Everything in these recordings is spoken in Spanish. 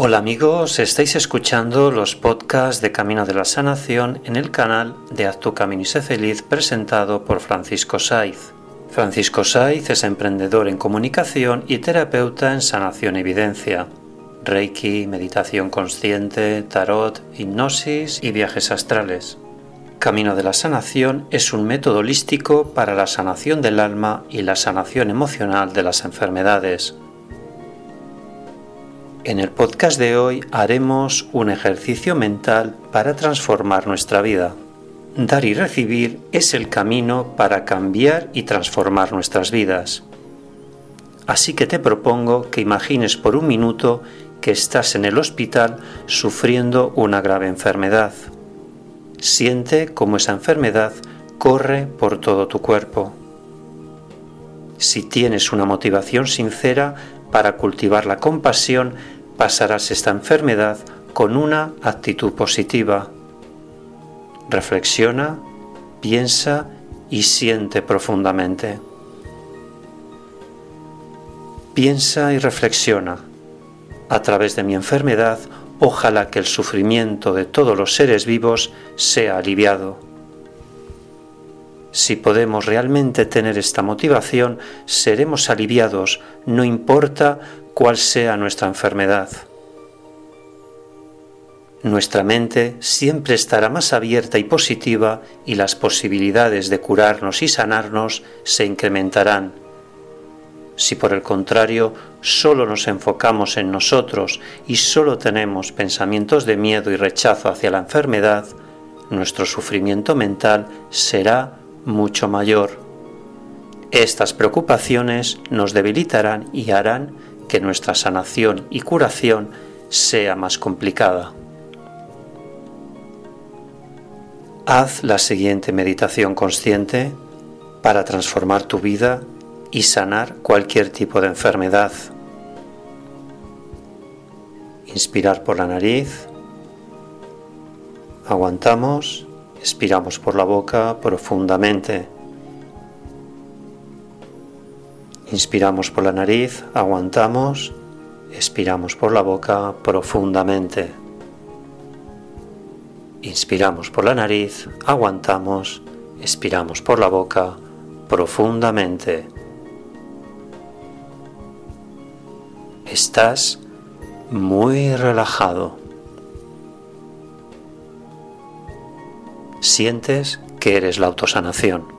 Hola amigos, estáis escuchando los podcasts de Camino de la Sanación en el canal de Haz camino y sé feliz presentado por Francisco Saiz. Francisco Saiz es emprendedor en comunicación y terapeuta en sanación evidencia. Reiki, meditación consciente, tarot, hipnosis y viajes astrales. Camino de la Sanación es un método holístico para la sanación del alma y la sanación emocional de las enfermedades en el podcast de hoy haremos un ejercicio mental para transformar nuestra vida. Dar y recibir es el camino para cambiar y transformar nuestras vidas. Así que te propongo que imagines por un minuto que estás en el hospital sufriendo una grave enfermedad. Siente cómo esa enfermedad corre por todo tu cuerpo. Si tienes una motivación sincera para cultivar la compasión, pasarás esta enfermedad con una actitud positiva. Reflexiona, piensa y siente profundamente. Piensa y reflexiona. A través de mi enfermedad, ojalá que el sufrimiento de todos los seres vivos sea aliviado. Si podemos realmente tener esta motivación, seremos aliviados, no importa cuál sea nuestra enfermedad. Nuestra mente siempre estará más abierta y positiva y las posibilidades de curarnos y sanarnos se incrementarán. Si por el contrario solo nos enfocamos en nosotros y solo tenemos pensamientos de miedo y rechazo hacia la enfermedad, nuestro sufrimiento mental será mucho mayor. Estas preocupaciones nos debilitarán y harán que nuestra sanación y curación sea más complicada. Haz la siguiente meditación consciente para transformar tu vida y sanar cualquier tipo de enfermedad. Inspirar por la nariz, aguantamos, expiramos por la boca profundamente. Inspiramos por la nariz, aguantamos, expiramos por la boca profundamente. Inspiramos por la nariz, aguantamos, expiramos por la boca profundamente. Estás muy relajado. Sientes que eres la autosanación.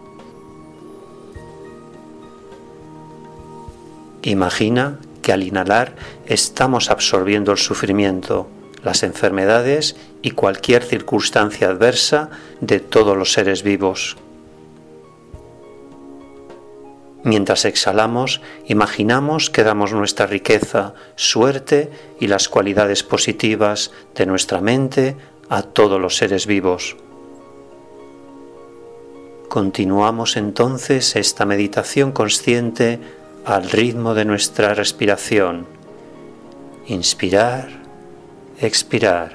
Imagina que al inhalar estamos absorbiendo el sufrimiento, las enfermedades y cualquier circunstancia adversa de todos los seres vivos. Mientras exhalamos, imaginamos que damos nuestra riqueza, suerte y las cualidades positivas de nuestra mente a todos los seres vivos. Continuamos entonces esta meditación consciente al ritmo de nuestra respiración. Inspirar, expirar,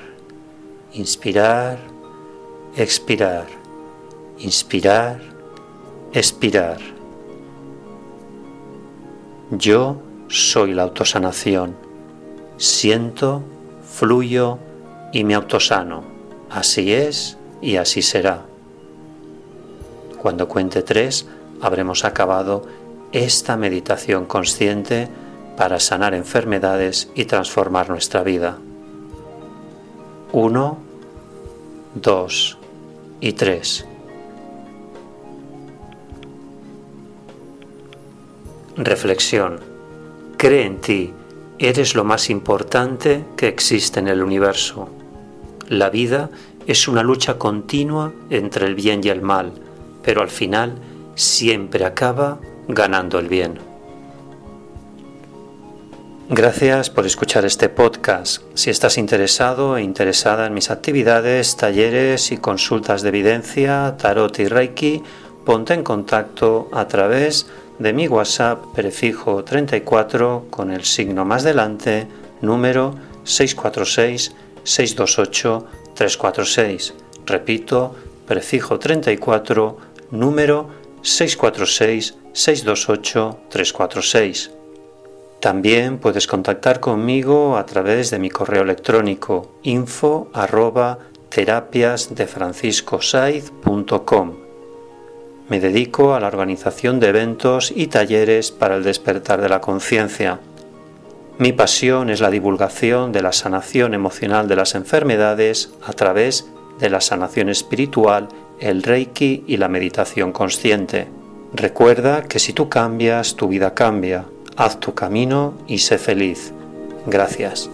inspirar, expirar, inspirar, expirar. Yo soy la autosanación. Siento, fluyo y me autosano. Así es y así será. Cuando cuente tres, habremos acabado esta meditación consciente para sanar enfermedades y transformar nuestra vida. 1, 2 y 3. Reflexión. Cree en ti, eres lo más importante que existe en el universo. La vida es una lucha continua entre el bien y el mal, pero al final siempre acaba ganando el bien. Gracias por escuchar este podcast. Si estás interesado e interesada en mis actividades, talleres y consultas de evidencia, tarot y reiki, ponte en contacto a través de mi WhatsApp prefijo 34 con el signo más delante, número 646-628-346. Repito, prefijo 34, número 646 628 346. También puedes contactar conmigo a través de mi correo electrónico info Me dedico a la organización de eventos y talleres para el despertar de la conciencia. Mi pasión es la divulgación de la sanación emocional de las enfermedades a través de la sanación espiritual, el reiki y la meditación consciente. Recuerda que si tú cambias, tu vida cambia haz tu camino y sé feliz. Gracias.